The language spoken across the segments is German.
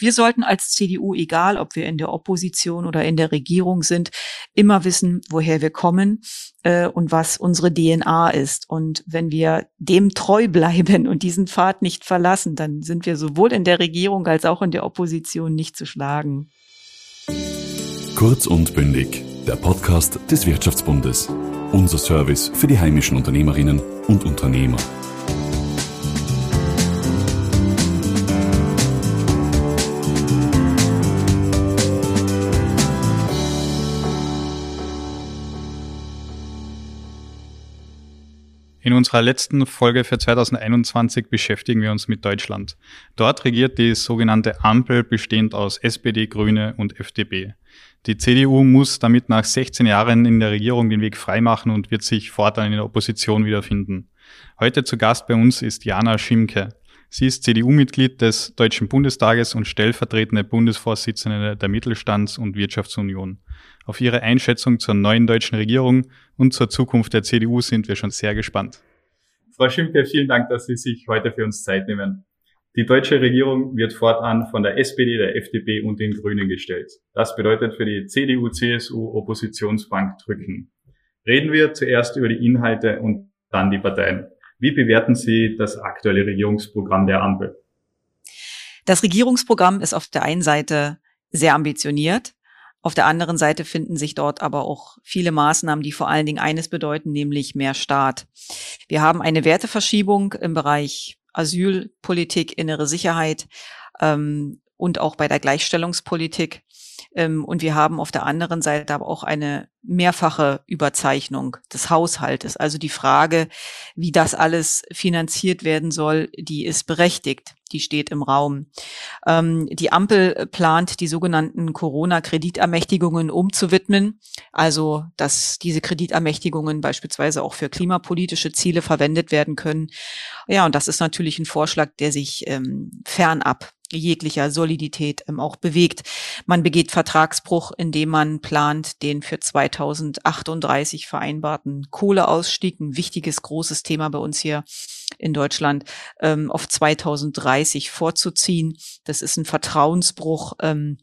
Wir sollten als CDU, egal ob wir in der Opposition oder in der Regierung sind, immer wissen, woher wir kommen äh, und was unsere DNA ist. Und wenn wir dem treu bleiben und diesen Pfad nicht verlassen, dann sind wir sowohl in der Regierung als auch in der Opposition nicht zu schlagen. Kurz und bündig, der Podcast des Wirtschaftsbundes. Unser Service für die heimischen Unternehmerinnen und Unternehmer. In unserer letzten Folge für 2021 beschäftigen wir uns mit Deutschland. Dort regiert die sogenannte Ampel bestehend aus SPD, Grüne und FDP. Die CDU muss damit nach 16 Jahren in der Regierung den Weg freimachen und wird sich fortan in der Opposition wiederfinden. Heute zu Gast bei uns ist Jana Schimke. Sie ist CDU-Mitglied des Deutschen Bundestages und stellvertretende Bundesvorsitzende der Mittelstands- und Wirtschaftsunion. Auf Ihre Einschätzung zur neuen deutschen Regierung und zur Zukunft der CDU sind wir schon sehr gespannt. Frau Schimke, vielen Dank, dass Sie sich heute für uns Zeit nehmen. Die deutsche Regierung wird fortan von der SPD, der FDP und den Grünen gestellt. Das bedeutet für die CDU-CSU Oppositionsbank drücken. Reden wir zuerst über die Inhalte und dann die Parteien. Wie bewerten Sie das aktuelle Regierungsprogramm der Ampel? Das Regierungsprogramm ist auf der einen Seite sehr ambitioniert. Auf der anderen Seite finden sich dort aber auch viele Maßnahmen, die vor allen Dingen eines bedeuten, nämlich mehr Staat. Wir haben eine Werteverschiebung im Bereich Asylpolitik, innere Sicherheit ähm, und auch bei der Gleichstellungspolitik. Ähm, und wir haben auf der anderen Seite aber auch eine mehrfache Überzeichnung des Haushaltes. Also die Frage, wie das alles finanziert werden soll, die ist berechtigt. Die steht im Raum. Ähm, die Ampel plant, die sogenannten Corona-Kreditermächtigungen umzuwidmen. Also, dass diese Kreditermächtigungen beispielsweise auch für klimapolitische Ziele verwendet werden können. Ja, und das ist natürlich ein Vorschlag, der sich ähm, fernab jeglicher Solidität ähm, auch bewegt. Man begeht Vertragsbruch, indem man plant, den für 2038 vereinbarten Kohleausstieg, ein wichtiges, großes Thema bei uns hier in Deutschland, ähm, auf 2030 vorzuziehen. Das ist ein Vertrauensbruch. Ähm,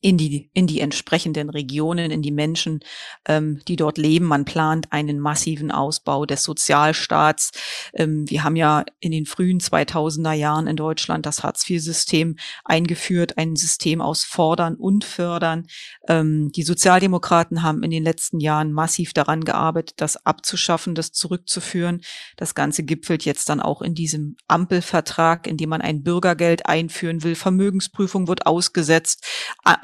in die, in die entsprechenden Regionen, in die Menschen, ähm, die dort leben. Man plant einen massiven Ausbau des Sozialstaats. Ähm, wir haben ja in den frühen 2000er Jahren in Deutschland das Hartz-IV-System eingeführt, ein System aus Fordern und Fördern. Ähm, die Sozialdemokraten haben in den letzten Jahren massiv daran gearbeitet, das abzuschaffen, das zurückzuführen. Das Ganze gipfelt jetzt dann auch in diesem Ampelvertrag, in dem man ein Bürgergeld einführen will. Vermögensprüfung wird ausgesetzt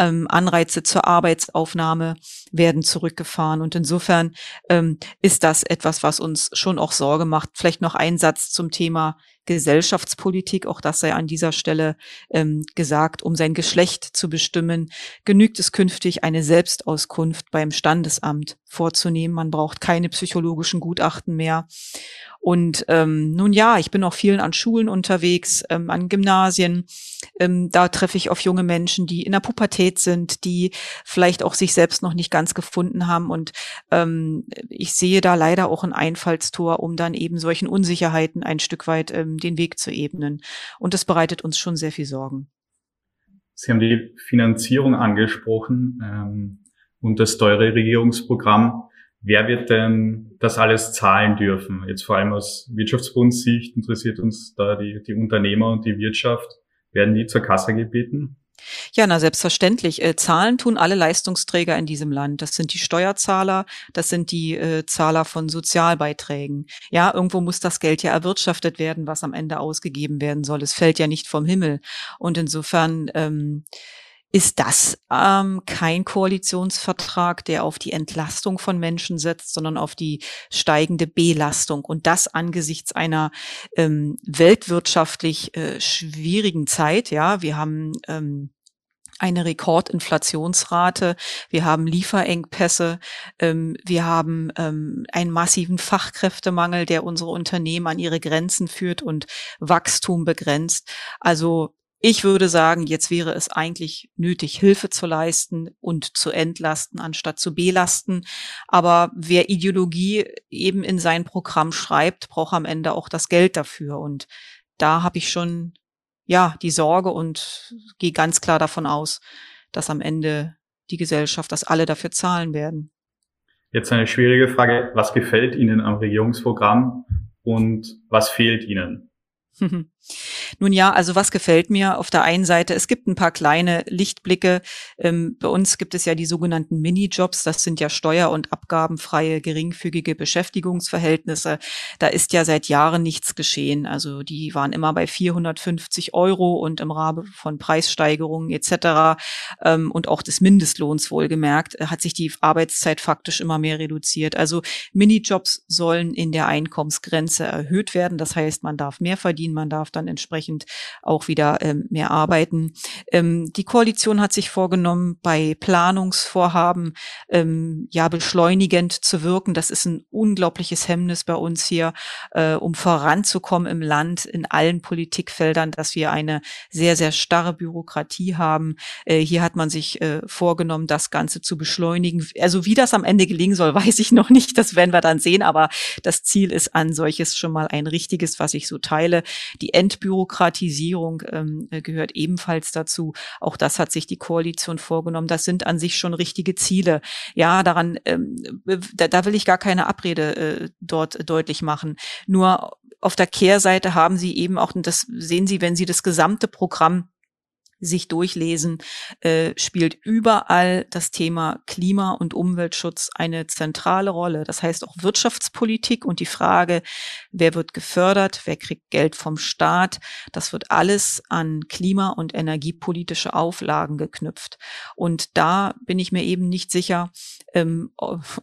ähm, Anreize zur Arbeitsaufnahme werden zurückgefahren. Und insofern ähm, ist das etwas, was uns schon auch Sorge macht. Vielleicht noch ein Satz zum Thema Gesellschaftspolitik, auch das sei an dieser Stelle ähm, gesagt, um sein Geschlecht zu bestimmen, genügt es künftig, eine Selbstauskunft beim Standesamt vorzunehmen. Man braucht keine psychologischen Gutachten mehr. Und ähm, nun ja, ich bin auch vielen an Schulen unterwegs, ähm, an Gymnasien. Ähm, da treffe ich auf junge Menschen, die in der Pubertät sind, die vielleicht auch sich selbst noch nicht ganz gefunden haben. Und ähm, ich sehe da leider auch ein Einfallstor, um dann eben solchen Unsicherheiten ein Stück weit ähm, den Weg zu ebnen. Und das bereitet uns schon sehr viel Sorgen. Sie haben die Finanzierung angesprochen ähm, und das teure Regierungsprogramm. Wer wird denn das alles zahlen dürfen? Jetzt vor allem aus Wirtschaftsbundssicht interessiert uns da die, die Unternehmer und die Wirtschaft. Werden die zur Kasse gebeten? Ja, na selbstverständlich. Äh, Zahlen tun alle Leistungsträger in diesem Land. Das sind die Steuerzahler, das sind die äh, Zahler von Sozialbeiträgen. Ja, irgendwo muss das Geld ja erwirtschaftet werden, was am Ende ausgegeben werden soll. Es fällt ja nicht vom Himmel. Und insofern ähm, ist das ähm, kein Koalitionsvertrag, der auf die Entlastung von Menschen setzt, sondern auf die steigende Belastung und das angesichts einer ähm, weltwirtschaftlich äh, schwierigen Zeit. Ja, wir haben ähm, eine Rekordinflationsrate, wir haben Lieferengpässe, ähm, wir haben ähm, einen massiven Fachkräftemangel, der unsere Unternehmen an ihre Grenzen führt und Wachstum begrenzt. Also ich würde sagen, jetzt wäre es eigentlich nötig, Hilfe zu leisten und zu entlasten, anstatt zu belasten. Aber wer Ideologie eben in sein Programm schreibt, braucht am Ende auch das Geld dafür. Und da habe ich schon ja die Sorge und gehe ganz klar davon aus, dass am Ende die Gesellschaft, dass alle dafür zahlen werden. Jetzt eine schwierige Frage. Was gefällt Ihnen am Regierungsprogramm und was fehlt Ihnen? Nun ja, also was gefällt mir auf der einen Seite? Es gibt ein paar kleine Lichtblicke. Ähm, bei uns gibt es ja die sogenannten Minijobs. Das sind ja steuer- und abgabenfreie, geringfügige Beschäftigungsverhältnisse. Da ist ja seit Jahren nichts geschehen. Also die waren immer bei 450 Euro und im Rahmen von Preissteigerungen etc. Ähm, und auch des Mindestlohns wohlgemerkt hat sich die Arbeitszeit faktisch immer mehr reduziert. Also Minijobs sollen in der Einkommensgrenze erhöht werden. Das heißt, man darf mehr verdienen, man darf dann entsprechend entsprechend auch wieder ähm, mehr arbeiten. Ähm, die Koalition hat sich vorgenommen, bei Planungsvorhaben ähm, ja beschleunigend zu wirken. Das ist ein unglaubliches Hemmnis bei uns hier, äh, um voranzukommen im Land in allen Politikfeldern, dass wir eine sehr, sehr starre Bürokratie haben. Äh, hier hat man sich äh, vorgenommen, das Ganze zu beschleunigen. Also wie das am Ende gelingen soll, weiß ich noch nicht. Das werden wir dann sehen. Aber das Ziel ist an solches schon mal ein richtiges, was ich so teile. Die Entbürokratie Entbürokratisierung ähm, äh, gehört ebenfalls dazu. Auch das hat sich die Koalition vorgenommen. Das sind an sich schon richtige Ziele. Ja, daran, ähm, da, da will ich gar keine Abrede äh, dort deutlich machen. Nur auf der Kehrseite haben sie eben auch, und das sehen Sie, wenn Sie das gesamte Programm sich durchlesen, äh, spielt überall das Thema Klima- und Umweltschutz eine zentrale Rolle. Das heißt auch Wirtschaftspolitik und die Frage, wer wird gefördert, wer kriegt Geld vom Staat, das wird alles an klima- und energiepolitische Auflagen geknüpft. Und da bin ich mir eben nicht sicher, ähm,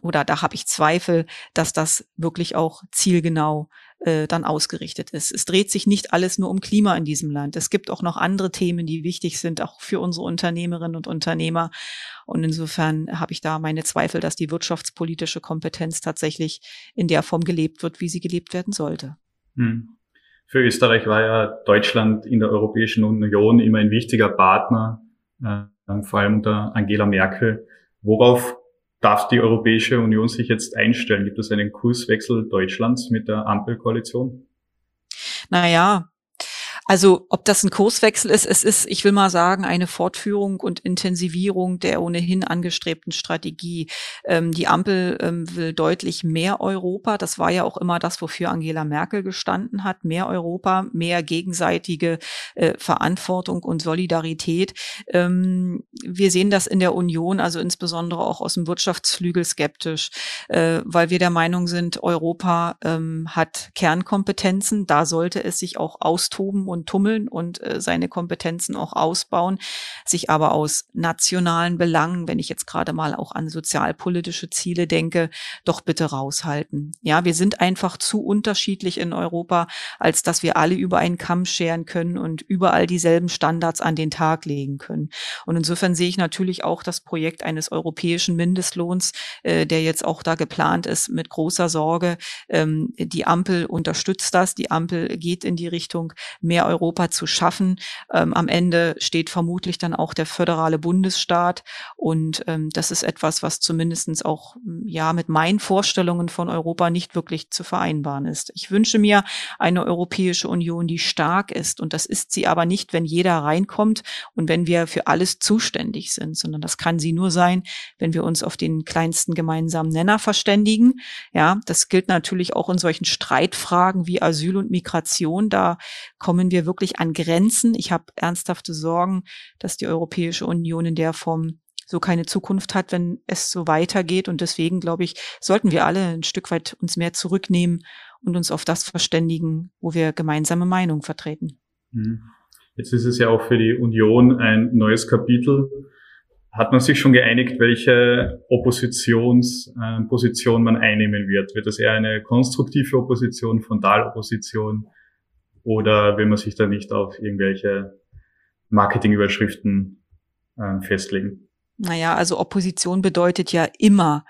oder da habe ich Zweifel, dass das wirklich auch zielgenau äh, dann ausgerichtet ist. Es dreht sich nicht alles nur um Klima in diesem Land. Es gibt auch noch andere Themen, die wichtig sind, auch für unsere Unternehmerinnen und Unternehmer. Und insofern habe ich da meine Zweifel, dass die wirtschaftspolitische Kompetenz tatsächlich in der Form gelebt wird, wie sie gelebt werden sollte. Hm. Für Österreich war ja Deutschland in der Europäischen Union immer ein wichtiger Partner, äh, vor allem unter Angela Merkel. Worauf darf die Europäische Union sich jetzt einstellen? Gibt es einen Kurswechsel Deutschlands mit der Ampelkoalition? Naja, also ob das ein Kurswechsel ist, es ist, ich will mal sagen, eine Fortführung und Intensivierung der ohnehin angestrebten Strategie. Ähm, die Ampel ähm, will deutlich mehr Europa. Das war ja auch immer das, wofür Angela Merkel gestanden hat. Mehr Europa, mehr gegenseitige äh, Verantwortung und Solidarität. Ähm, wir sehen das in der Union, also insbesondere auch aus dem Wirtschaftsflügel skeptisch, äh, weil wir der Meinung sind, Europa ähm, hat Kernkompetenzen. Da sollte es sich auch austoben und und tummeln und äh, seine Kompetenzen auch ausbauen, sich aber aus nationalen Belangen, wenn ich jetzt gerade mal auch an sozialpolitische Ziele denke, doch bitte raushalten. Ja, wir sind einfach zu unterschiedlich in Europa, als dass wir alle über einen Kamm scheren können und überall dieselben Standards an den Tag legen können. Und insofern sehe ich natürlich auch das Projekt eines europäischen Mindestlohns, äh, der jetzt auch da geplant ist, mit großer Sorge. Ähm, die Ampel unterstützt das. Die Ampel geht in die Richtung mehr Europa zu schaffen. Ähm, am Ende steht vermutlich dann auch der föderale Bundesstaat. Und ähm, das ist etwas, was zumindestens auch ja mit meinen Vorstellungen von Europa nicht wirklich zu vereinbaren ist. Ich wünsche mir eine Europäische Union, die stark ist. Und das ist sie aber nicht, wenn jeder reinkommt und wenn wir für alles zuständig sind, sondern das kann sie nur sein, wenn wir uns auf den kleinsten gemeinsamen Nenner verständigen. Ja, das gilt natürlich auch in solchen Streitfragen wie Asyl und Migration. Da kommen wir wir wirklich an Grenzen. Ich habe ernsthafte Sorgen, dass die Europäische Union in der Form so keine Zukunft hat, wenn es so weitergeht. Und deswegen, glaube ich, sollten wir alle ein Stück weit uns mehr zurücknehmen und uns auf das verständigen, wo wir gemeinsame Meinung vertreten. Mhm. Jetzt ist es ja auch für die Union ein neues Kapitel. Hat man sich schon geeinigt, welche Oppositionsposition äh, man einnehmen wird? Wird das eher eine konstruktive Opposition, Frontalopposition? Oder will man sich da nicht auf irgendwelche Marketingüberschriften äh, festlegen? Naja, also Opposition bedeutet ja immer,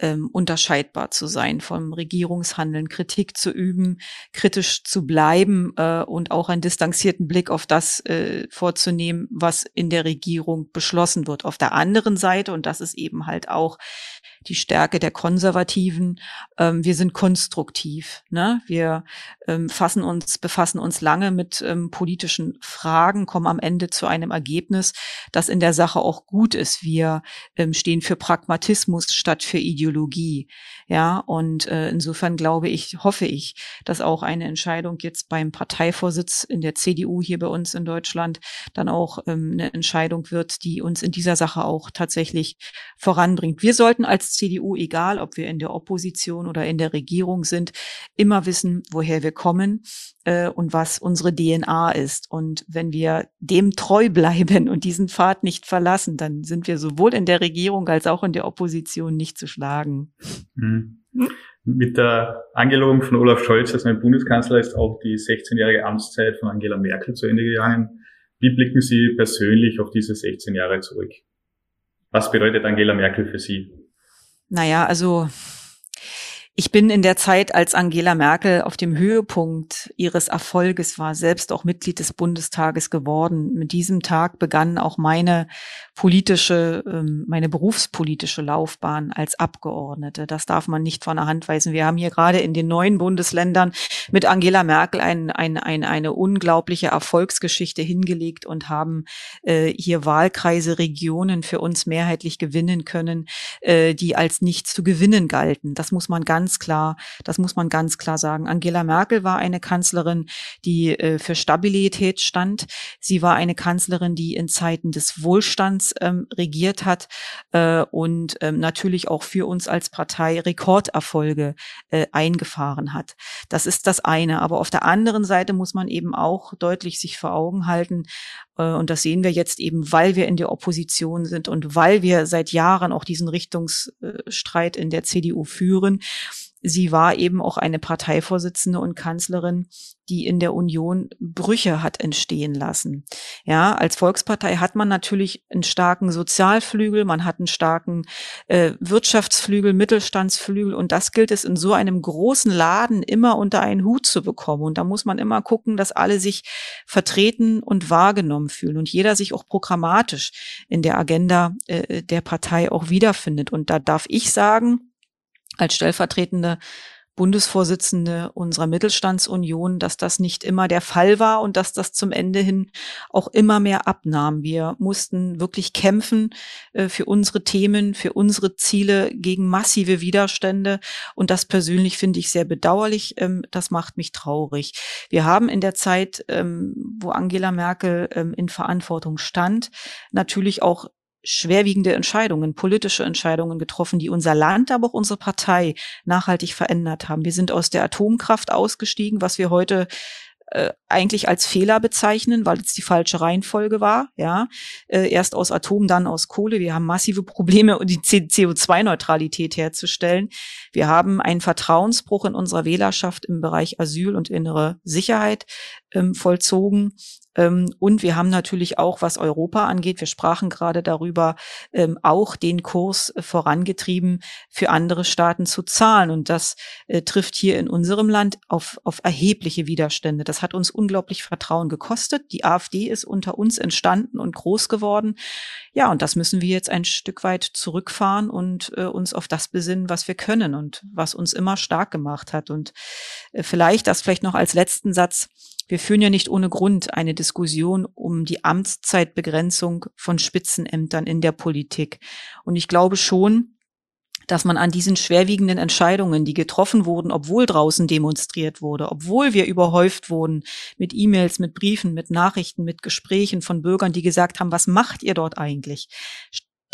ähm, unterscheidbar zu sein vom Regierungshandeln, Kritik zu üben, kritisch zu bleiben äh, und auch einen distanzierten Blick auf das äh, vorzunehmen, was in der Regierung beschlossen wird. Auf der anderen Seite, und das ist eben halt auch die Stärke der Konservativen. Ähm, wir sind konstruktiv. Ne? Wir ähm, fassen uns, befassen uns lange mit ähm, politischen Fragen, kommen am Ende zu einem Ergebnis, das in der Sache auch gut ist. Wir ähm, stehen für Pragmatismus statt für Ideologie. Ja, und äh, insofern glaube ich, hoffe ich, dass auch eine Entscheidung jetzt beim Parteivorsitz in der CDU hier bei uns in Deutschland dann auch ähm, eine Entscheidung wird, die uns in dieser Sache auch tatsächlich voranbringt. Wir sollten als CDU, egal ob wir in der Opposition oder in der Regierung sind, immer wissen, woher wir kommen äh, und was unsere DNA ist. Und wenn wir dem treu bleiben und diesen Pfad nicht verlassen, dann sind wir sowohl in der Regierung als auch in der Opposition nicht zu schlagen. Mhm. Mit der Angelobung von Olaf Scholz als neuer Bundeskanzler ist auch die 16-jährige Amtszeit von Angela Merkel zu Ende gegangen. Wie blicken Sie persönlich auf diese 16 Jahre zurück? Was bedeutet Angela Merkel für Sie? Naja, also ich bin in der Zeit, als Angela Merkel auf dem Höhepunkt ihres Erfolges war, selbst auch Mitglied des Bundestages geworden. Mit diesem Tag begann auch meine politische, ähm, meine berufspolitische Laufbahn als Abgeordnete. Das darf man nicht von der Hand weisen. Wir haben hier gerade in den neuen Bundesländern mit Angela Merkel ein, ein, ein, eine unglaubliche Erfolgsgeschichte hingelegt und haben äh, hier Wahlkreise, Regionen für uns mehrheitlich gewinnen können, äh, die als nicht zu gewinnen galten. Das muss man ganz ganz klar, das muss man ganz klar sagen. Angela Merkel war eine Kanzlerin, die äh, für Stabilität stand. Sie war eine Kanzlerin, die in Zeiten des Wohlstands ähm, regiert hat äh, und ähm, natürlich auch für uns als Partei Rekorderfolge äh, eingefahren hat. Das ist das eine. Aber auf der anderen Seite muss man eben auch deutlich sich vor Augen halten, und das sehen wir jetzt eben, weil wir in der Opposition sind und weil wir seit Jahren auch diesen Richtungsstreit in der CDU führen. Sie war eben auch eine Parteivorsitzende und Kanzlerin, die in der Union Brüche hat entstehen lassen. Ja, als Volkspartei hat man natürlich einen starken Sozialflügel, man hat einen starken äh, Wirtschaftsflügel, Mittelstandsflügel und das gilt es in so einem großen Laden immer unter einen Hut zu bekommen. Und da muss man immer gucken, dass alle sich vertreten und wahrgenommen fühlen und jeder sich auch programmatisch in der Agenda äh, der Partei auch wiederfindet. Und da darf ich sagen, als stellvertretende Bundesvorsitzende unserer Mittelstandsunion, dass das nicht immer der Fall war und dass das zum Ende hin auch immer mehr abnahm. Wir mussten wirklich kämpfen äh, für unsere Themen, für unsere Ziele gegen massive Widerstände. Und das persönlich finde ich sehr bedauerlich. Ähm, das macht mich traurig. Wir haben in der Zeit, ähm, wo Angela Merkel ähm, in Verantwortung stand, natürlich auch schwerwiegende Entscheidungen, politische Entscheidungen getroffen, die unser Land, aber auch unsere Partei nachhaltig verändert haben. Wir sind aus der Atomkraft ausgestiegen, was wir heute äh, eigentlich als Fehler bezeichnen, weil es die falsche Reihenfolge war. Ja, äh, erst aus Atom, dann aus Kohle. Wir haben massive Probleme, die CO2-Neutralität herzustellen. Wir haben einen Vertrauensbruch in unserer Wählerschaft im Bereich Asyl und innere Sicherheit ähm, vollzogen. Ähm, und wir haben natürlich auch, was Europa angeht, wir sprachen gerade darüber, ähm, auch den Kurs äh, vorangetrieben, für andere Staaten zu zahlen. Und das äh, trifft hier in unserem Land auf, auf erhebliche Widerstände. Das hat uns unglaublich Vertrauen gekostet. Die AfD ist unter uns entstanden und groß geworden. Ja, und das müssen wir jetzt ein Stück weit zurückfahren und äh, uns auf das besinnen, was wir können und was uns immer stark gemacht hat. Und äh, vielleicht, das vielleicht noch als letzten Satz, wir führen ja nicht ohne Grund eine Diskussion um die Amtszeitbegrenzung von Spitzenämtern in der Politik. Und ich glaube schon, dass man an diesen schwerwiegenden Entscheidungen, die getroffen wurden, obwohl draußen demonstriert wurde, obwohl wir überhäuft wurden mit E-Mails, mit Briefen, mit Nachrichten, mit Gesprächen von Bürgern, die gesagt haben, was macht ihr dort eigentlich?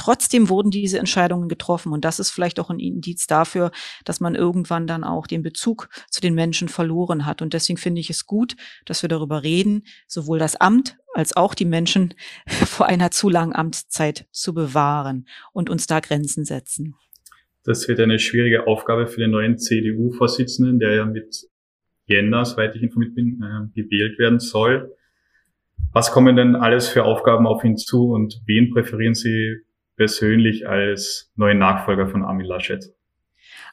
Trotzdem wurden diese Entscheidungen getroffen. Und das ist vielleicht auch ein Indiz dafür, dass man irgendwann dann auch den Bezug zu den Menschen verloren hat. Und deswegen finde ich es gut, dass wir darüber reden, sowohl das Amt als auch die Menschen vor einer zu langen Amtszeit zu bewahren und uns da Grenzen setzen. Das wird eine schwierige Aufgabe für den neuen CDU-Vorsitzenden, der ja mit Jänner, soweit ich informiert bin, äh, gewählt werden soll. Was kommen denn alles für Aufgaben auf ihn zu und wen präferieren Sie persönlich als neuen Nachfolger von Armin Laschet?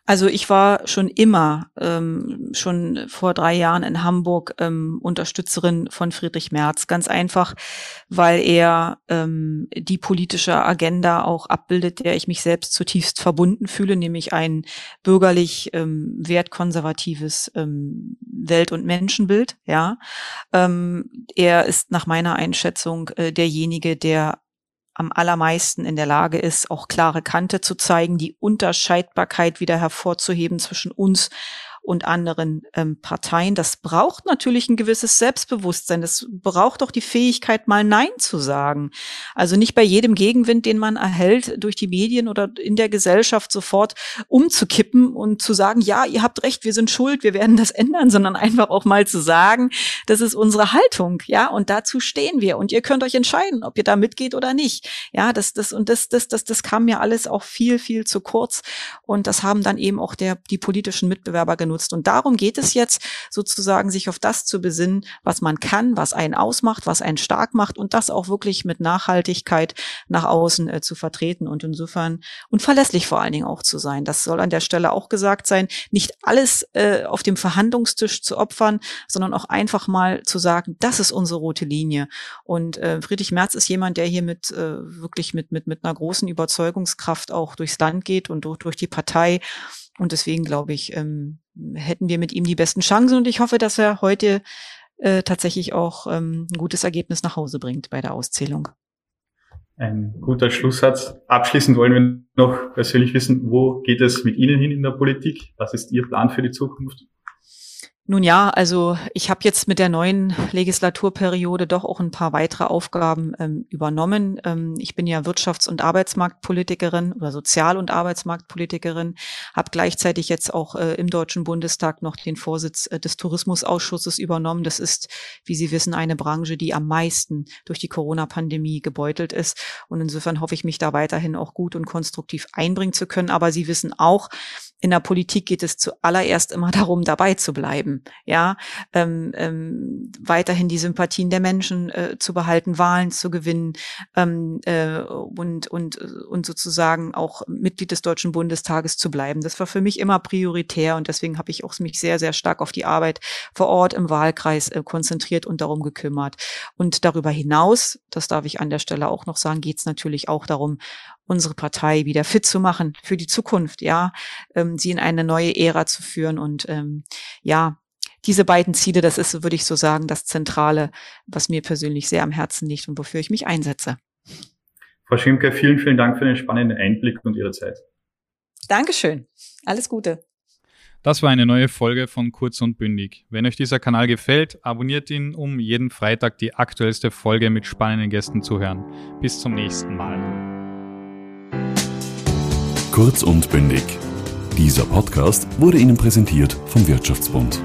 Also ich war schon immer, ähm, schon vor drei Jahren in Hamburg ähm, Unterstützerin von Friedrich Merz. Ganz einfach, weil er ähm, die politische Agenda auch abbildet, der ich mich selbst zutiefst verbunden fühle, nämlich ein bürgerlich ähm, wertkonservatives ähm, Welt- und Menschenbild. Ja, ähm, er ist nach meiner Einschätzung äh, derjenige, der am allermeisten in der Lage ist, auch klare Kante zu zeigen, die Unterscheidbarkeit wieder hervorzuheben zwischen uns und anderen ähm, Parteien. Das braucht natürlich ein gewisses Selbstbewusstsein. Das braucht auch die Fähigkeit, mal Nein zu sagen. Also nicht bei jedem Gegenwind, den man erhält durch die Medien oder in der Gesellschaft sofort umzukippen und zu sagen, ja, ihr habt recht, wir sind schuld, wir werden das ändern, sondern einfach auch mal zu sagen, das ist unsere Haltung, ja, und dazu stehen wir und ihr könnt euch entscheiden, ob ihr da mitgeht oder nicht. Ja, das, das und das, das, das, das kam mir alles auch viel, viel zu kurz und das haben dann eben auch der, die politischen Mitbewerber genutzt genutzt. Und darum geht es jetzt sozusagen, sich auf das zu besinnen, was man kann, was einen ausmacht, was einen stark macht und das auch wirklich mit Nachhaltigkeit nach außen äh, zu vertreten und insofern und verlässlich vor allen Dingen auch zu sein. Das soll an der Stelle auch gesagt sein, nicht alles äh, auf dem Verhandlungstisch zu opfern, sondern auch einfach mal zu sagen, das ist unsere rote Linie. Und äh, Friedrich Merz ist jemand, der hier mit äh, wirklich mit, mit, mit einer großen Überzeugungskraft auch durchs Land geht und durch, durch die Partei. Und deswegen glaube ich, ähm, hätten wir mit ihm die besten Chancen. Und ich hoffe, dass er heute äh, tatsächlich auch ähm, ein gutes Ergebnis nach Hause bringt bei der Auszählung. Ein guter Schlusssatz. Abschließend wollen wir noch persönlich wissen, wo geht es mit Ihnen hin in der Politik? Was ist Ihr Plan für die Zukunft? Nun ja, also ich habe jetzt mit der neuen Legislaturperiode doch auch ein paar weitere Aufgaben ähm, übernommen. Ähm, ich bin ja Wirtschafts- und Arbeitsmarktpolitikerin oder Sozial- und Arbeitsmarktpolitikerin, habe gleichzeitig jetzt auch äh, im Deutschen Bundestag noch den Vorsitz äh, des Tourismusausschusses übernommen. Das ist, wie Sie wissen, eine Branche, die am meisten durch die Corona-Pandemie gebeutelt ist. Und insofern hoffe ich, mich da weiterhin auch gut und konstruktiv einbringen zu können. Aber Sie wissen auch, in der Politik geht es zuallererst immer darum, dabei zu ja, ähm, ähm, weiterhin die Sympathien der Menschen äh, zu behalten, Wahlen zu gewinnen ähm, äh, und und und sozusagen auch Mitglied des Deutschen Bundestages zu bleiben. Das war für mich immer prioritär und deswegen habe ich auch mich sehr sehr stark auf die Arbeit vor Ort im Wahlkreis äh, konzentriert und darum gekümmert. Und darüber hinaus, das darf ich an der Stelle auch noch sagen, geht es natürlich auch darum, unsere Partei wieder fit zu machen für die Zukunft, ja, ähm, sie in eine neue Ära zu führen und ähm, ja, diese beiden Ziele, das ist, würde ich so sagen, das Zentrale, was mir persönlich sehr am Herzen liegt und wofür ich mich einsetze. Frau Schimke, vielen, vielen Dank für den spannenden Einblick und Ihre Zeit. Dankeschön. Alles Gute. Das war eine neue Folge von Kurz und Bündig. Wenn euch dieser Kanal gefällt, abonniert ihn, um jeden Freitag die aktuellste Folge mit spannenden Gästen zu hören. Bis zum nächsten Mal. Kurz und bündig. Dieser Podcast wurde Ihnen präsentiert vom Wirtschaftsbund.